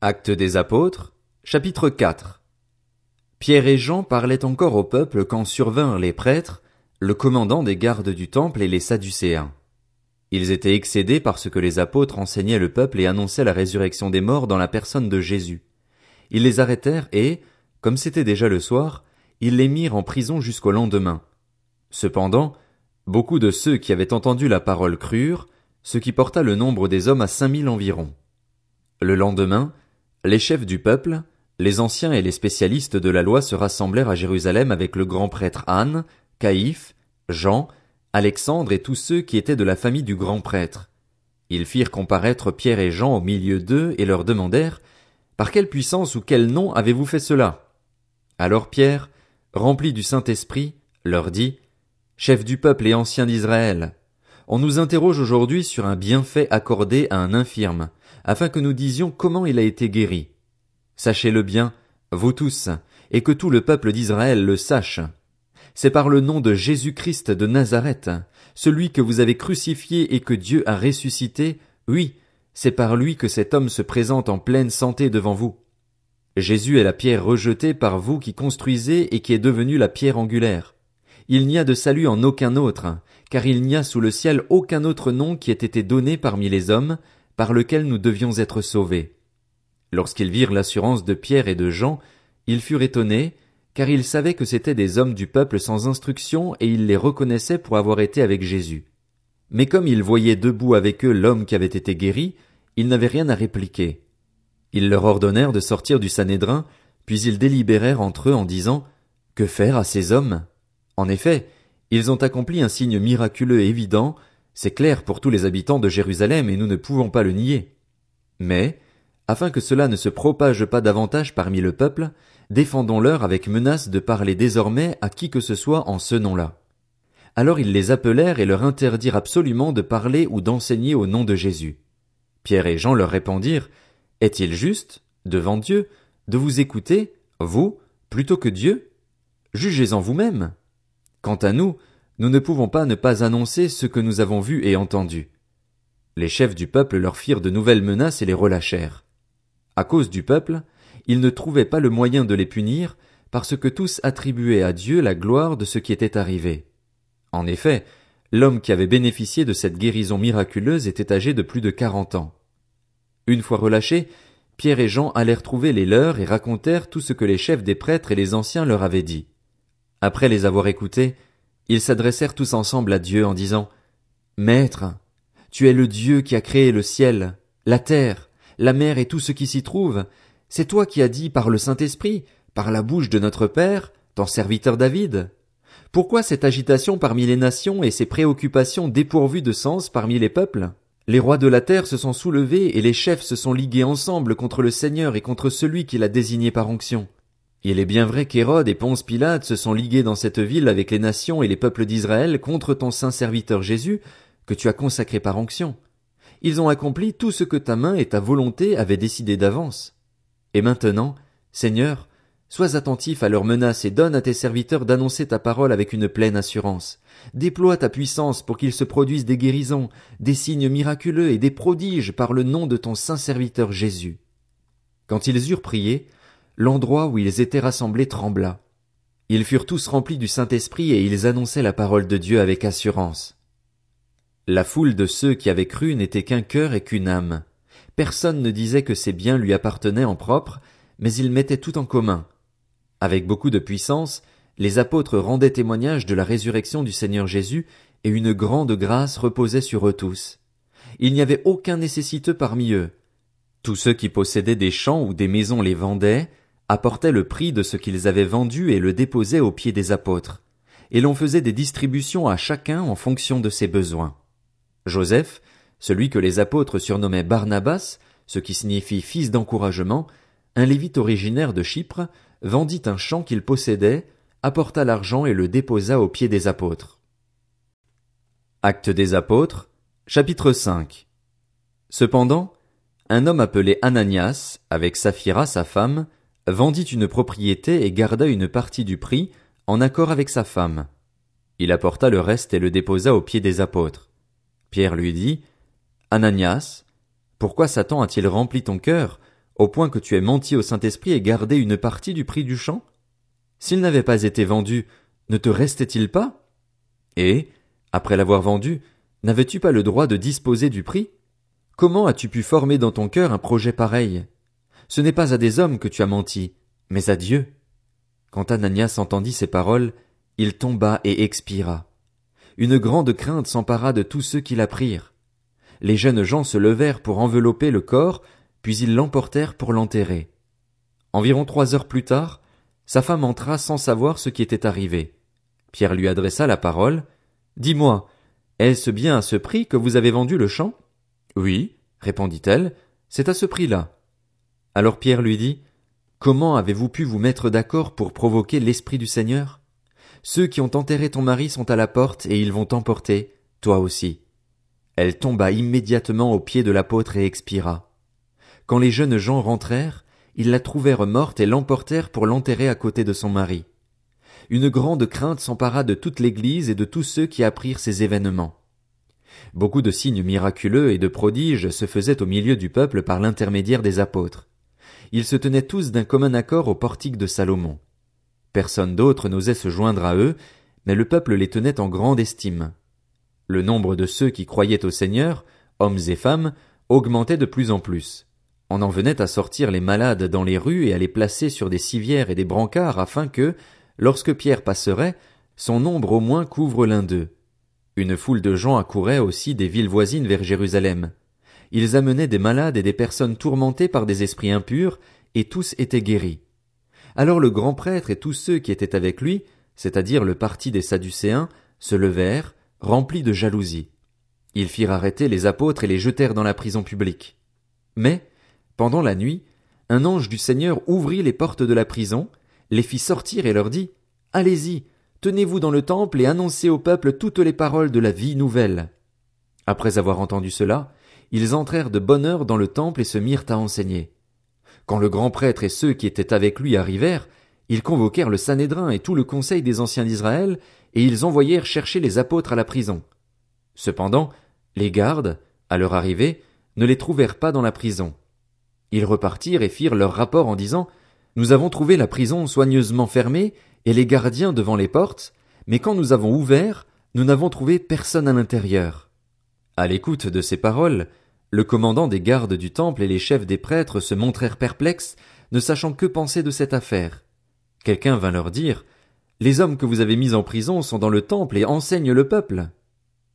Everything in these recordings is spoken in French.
Actes des apôtres, chapitre 4 Pierre et Jean parlaient encore au peuple quand survinrent les prêtres, le commandant des gardes du temple et les sadducéens. Ils étaient excédés parce que les apôtres enseignaient le peuple et annonçaient la résurrection des morts dans la personne de Jésus. Ils les arrêtèrent et, comme c'était déjà le soir, ils les mirent en prison jusqu'au lendemain. Cependant, beaucoup de ceux qui avaient entendu la parole crurent, ce qui porta le nombre des hommes à cinq mille environ. Le lendemain, les chefs du peuple, les anciens et les spécialistes de la loi se rassemblèrent à Jérusalem avec le grand prêtre Anne, Caïphe, Jean, Alexandre et tous ceux qui étaient de la famille du grand prêtre. Ils firent comparaître Pierre et Jean au milieu d'eux et leur demandèrent Par quelle puissance ou quel nom avez-vous fait cela? Alors Pierre, rempli du Saint-Esprit, leur dit Chef du peuple et ancien d'Israël, on nous interroge aujourd'hui sur un bienfait accordé à un infirme, afin que nous disions comment il a été guéri. Sachez-le bien, vous tous, et que tout le peuple d'Israël le sache. C'est par le nom de Jésus-Christ de Nazareth, celui que vous avez crucifié et que Dieu a ressuscité, oui, c'est par lui que cet homme se présente en pleine santé devant vous. Jésus est la pierre rejetée par vous qui construisez et qui est devenue la pierre angulaire. Il n'y a de salut en aucun autre, car il n'y a sous le ciel aucun autre nom qui ait été donné parmi les hommes, par lequel nous devions être sauvés. Lorsqu'ils virent l'assurance de Pierre et de Jean, ils furent étonnés, car ils savaient que c'étaient des hommes du peuple sans instruction et ils les reconnaissaient pour avoir été avec Jésus. Mais comme ils voyaient debout avec eux l'homme qui avait été guéri, ils n'avaient rien à répliquer. Ils leur ordonnèrent de sortir du Sanhédrin, puis ils délibérèrent entre eux en disant, Que faire à ces hommes? En effet, ils ont accompli un signe miraculeux et évident, c'est clair pour tous les habitants de Jérusalem et nous ne pouvons pas le nier. Mais, afin que cela ne se propage pas davantage parmi le peuple, défendons-leur avec menace de parler désormais à qui que ce soit en ce nom-là. Alors ils les appelèrent et leur interdirent absolument de parler ou d'enseigner au nom de Jésus. Pierre et Jean leur répondirent, Est-il juste, devant Dieu, de vous écouter, vous, plutôt que Dieu? Jugez-en vous-même. Quant à nous, nous ne pouvons pas ne pas annoncer ce que nous avons vu et entendu. Les chefs du peuple leur firent de nouvelles menaces et les relâchèrent. À cause du peuple, ils ne trouvaient pas le moyen de les punir, parce que tous attribuaient à Dieu la gloire de ce qui était arrivé. En effet, l'homme qui avait bénéficié de cette guérison miraculeuse était âgé de plus de quarante ans. Une fois relâchés, Pierre et Jean allèrent trouver les leurs et racontèrent tout ce que les chefs des prêtres et les anciens leur avaient dit. Après les avoir écoutés, ils s'adressèrent tous ensemble à Dieu en disant Maître, tu es le Dieu qui a créé le ciel, la terre, la mer et tout ce qui s'y trouve. C'est toi qui as dit par le Saint-Esprit, par la bouche de notre Père, ton serviteur David. Pourquoi cette agitation parmi les nations et ces préoccupations dépourvues de sens parmi les peuples? Les rois de la terre se sont soulevés et les chefs se sont ligués ensemble contre le Seigneur et contre celui qui l'a désigné par onction. Il est bien vrai qu'Hérode et Ponce Pilate se sont ligués dans cette ville avec les nations et les peuples d'Israël contre ton saint serviteur Jésus, que tu as consacré par onction. Ils ont accompli tout ce que ta main et ta volonté avaient décidé d'avance. Et maintenant, Seigneur, sois attentif à leurs menaces et donne à tes serviteurs d'annoncer ta parole avec une pleine assurance. Déploie ta puissance pour qu'il se produise des guérisons, des signes miraculeux et des prodiges par le nom de ton saint serviteur Jésus. Quand ils eurent prié, l'endroit où ils étaient rassemblés trembla. Ils furent tous remplis du Saint-Esprit et ils annonçaient la parole de Dieu avec assurance. La foule de ceux qui avaient cru n'était qu'un cœur et qu'une âme. Personne ne disait que ses biens lui appartenaient en propre, mais ils mettaient tout en commun. Avec beaucoup de puissance, les apôtres rendaient témoignage de la résurrection du Seigneur Jésus, et une grande grâce reposait sur eux tous. Il n'y avait aucun nécessiteux parmi eux. Tous ceux qui possédaient des champs ou des maisons les vendaient, apportaient le prix de ce qu'ils avaient vendu et le déposaient aux pieds des apôtres, et l'on faisait des distributions à chacun en fonction de ses besoins. Joseph, celui que les apôtres surnommaient Barnabas, ce qui signifie fils d'encouragement, un lévite originaire de Chypre, vendit un champ qu'il possédait, apporta l'argent et le déposa aux pieds des apôtres. Acte des apôtres, chapitre 5 Cependant, un homme appelé Ananias, avec Saphira sa femme, vendit une propriété et garda une partie du prix, en accord avec sa femme. Il apporta le reste et le déposa aux pieds des apôtres. Pierre lui dit, Ananias, pourquoi Satan a-t-il rempli ton cœur, au point que tu aies menti au Saint-Esprit et gardé une partie du prix du champ? S'il n'avait pas été vendu, ne te restait-il pas? Et, après l'avoir vendu, n'avais-tu pas le droit de disposer du prix? Comment as-tu pu former dans ton cœur un projet pareil? Ce n'est pas à des hommes que tu as menti, mais à Dieu. Quand Ananias entendit ces paroles, il tomba et expira. Une grande crainte s'empara de tous ceux qui l'apprirent. Les jeunes gens se levèrent pour envelopper le corps, puis ils l'emportèrent pour l'enterrer. Environ trois heures plus tard, sa femme entra sans savoir ce qui était arrivé. Pierre lui adressa la parole. Dis-moi, est-ce bien à ce prix que vous avez vendu le champ? Oui, répondit-elle, c'est à ce prix-là. Alors Pierre lui dit, Comment avez-vous pu vous mettre d'accord pour provoquer l'Esprit du Seigneur? Ceux qui ont enterré ton mari sont à la porte et ils vont t'emporter, toi aussi. Elle tomba immédiatement aux pieds de l'apôtre et expira. Quand les jeunes gens rentrèrent, ils la trouvèrent morte et l'emportèrent pour l'enterrer à côté de son mari. Une grande crainte s'empara de toute l'Église et de tous ceux qui apprirent ces événements. Beaucoup de signes miraculeux et de prodiges se faisaient au milieu du peuple par l'intermédiaire des apôtres. Ils se tenaient tous d'un commun accord au portique de Salomon. Personne d'autre n'osait se joindre à eux, mais le peuple les tenait en grande estime. Le nombre de ceux qui croyaient au Seigneur, hommes et femmes, augmentait de plus en plus. On en venait à sortir les malades dans les rues et à les placer sur des civières et des brancards afin que, lorsque Pierre passerait, son ombre au moins couvre l'un d'eux. Une foule de gens accourait aussi des villes voisines vers Jérusalem. Ils amenaient des malades et des personnes tourmentées par des esprits impurs, et tous étaient guéris. Alors le grand prêtre et tous ceux qui étaient avec lui, c'est-à-dire le parti des Sadducéens, se levèrent, remplis de jalousie. Ils firent arrêter les apôtres et les jetèrent dans la prison publique. Mais, pendant la nuit, un ange du Seigneur ouvrit les portes de la prison, les fit sortir et leur dit, Allez-y, tenez-vous dans le temple et annoncez au peuple toutes les paroles de la vie nouvelle. Après avoir entendu cela, ils entrèrent de bonne heure dans le temple et se mirent à enseigner. Quand le grand prêtre et ceux qui étaient avec lui arrivèrent, ils convoquèrent le Sanhédrin et tout le conseil des anciens d'Israël, et ils envoyèrent chercher les apôtres à la prison. Cependant, les gardes, à leur arrivée, ne les trouvèrent pas dans la prison. Ils repartirent et firent leur rapport en disant Nous avons trouvé la prison soigneusement fermée et les gardiens devant les portes, mais quand nous avons ouvert, nous n'avons trouvé personne à l'intérieur. À l'écoute de ces paroles, le commandant des gardes du temple et les chefs des prêtres se montrèrent perplexes, ne sachant que penser de cette affaire. Quelqu'un vint leur dire les hommes que vous avez mis en prison sont dans le temple et enseignent le peuple.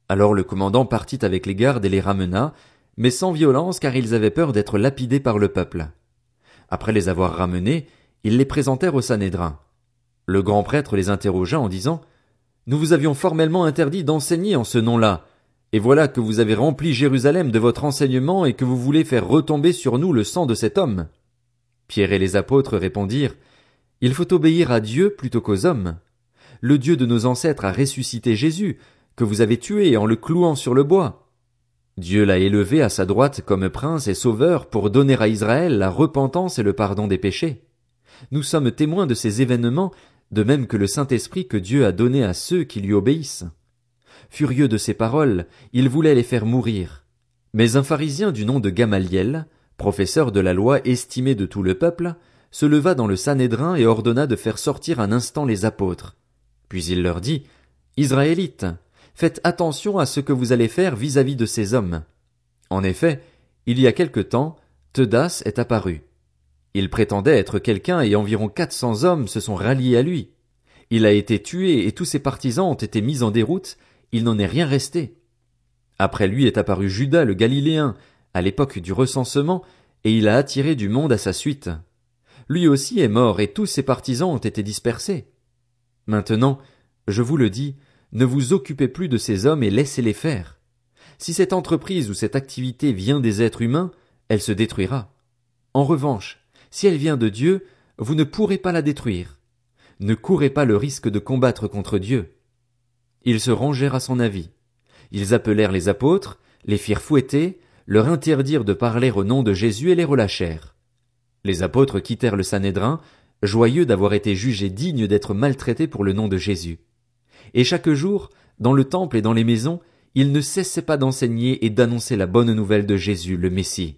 Alors le commandant partit avec les gardes et les ramena, mais sans violence car ils avaient peur d'être lapidés par le peuple. Après les avoir ramenés, ils les présentèrent au Sanhédrin. Le grand prêtre les interrogea en disant Nous vous avions formellement interdit d'enseigner en ce nom-là, et voilà que vous avez rempli Jérusalem de votre enseignement et que vous voulez faire retomber sur nous le sang de cet homme. Pierre et les apôtres répondirent il faut obéir à Dieu plutôt qu'aux hommes. Le Dieu de nos ancêtres a ressuscité Jésus, que vous avez tué en le clouant sur le bois. Dieu l'a élevé à sa droite comme prince et sauveur pour donner à Israël la repentance et le pardon des péchés. Nous sommes témoins de ces événements, de même que le Saint-Esprit que Dieu a donné à ceux qui lui obéissent. Furieux de ces paroles, il voulait les faire mourir. Mais un pharisien du nom de Gamaliel, professeur de la loi estimé de tout le peuple, se leva dans le Sanhédrin et ordonna de faire sortir un instant les apôtres. Puis il leur dit, Israélites, faites attention à ce que vous allez faire vis-à-vis de ces hommes. En effet, il y a quelque temps, Teudas est apparu. Il prétendait être quelqu'un et environ quatre cents hommes se sont ralliés à lui. Il a été tué et tous ses partisans ont été mis en déroute, il n'en est rien resté. Après lui est apparu Judas le Galiléen, à l'époque du recensement, et il a attiré du monde à sa suite lui aussi est mort et tous ses partisans ont été dispersés. Maintenant, je vous le dis, ne vous occupez plus de ces hommes et laissez-les faire. Si cette entreprise ou cette activité vient des êtres humains, elle se détruira. En revanche, si elle vient de Dieu, vous ne pourrez pas la détruire. Ne courez pas le risque de combattre contre Dieu. Ils se rangèrent à son avis. Ils appelèrent les apôtres, les firent fouetter, leur interdirent de parler au nom de Jésus et les relâchèrent. Les apôtres quittèrent le Sanhédrin, joyeux d'avoir été jugés dignes d'être maltraités pour le nom de Jésus. Et chaque jour, dans le temple et dans les maisons, ils ne cessaient pas d'enseigner et d'annoncer la bonne nouvelle de Jésus, le Messie.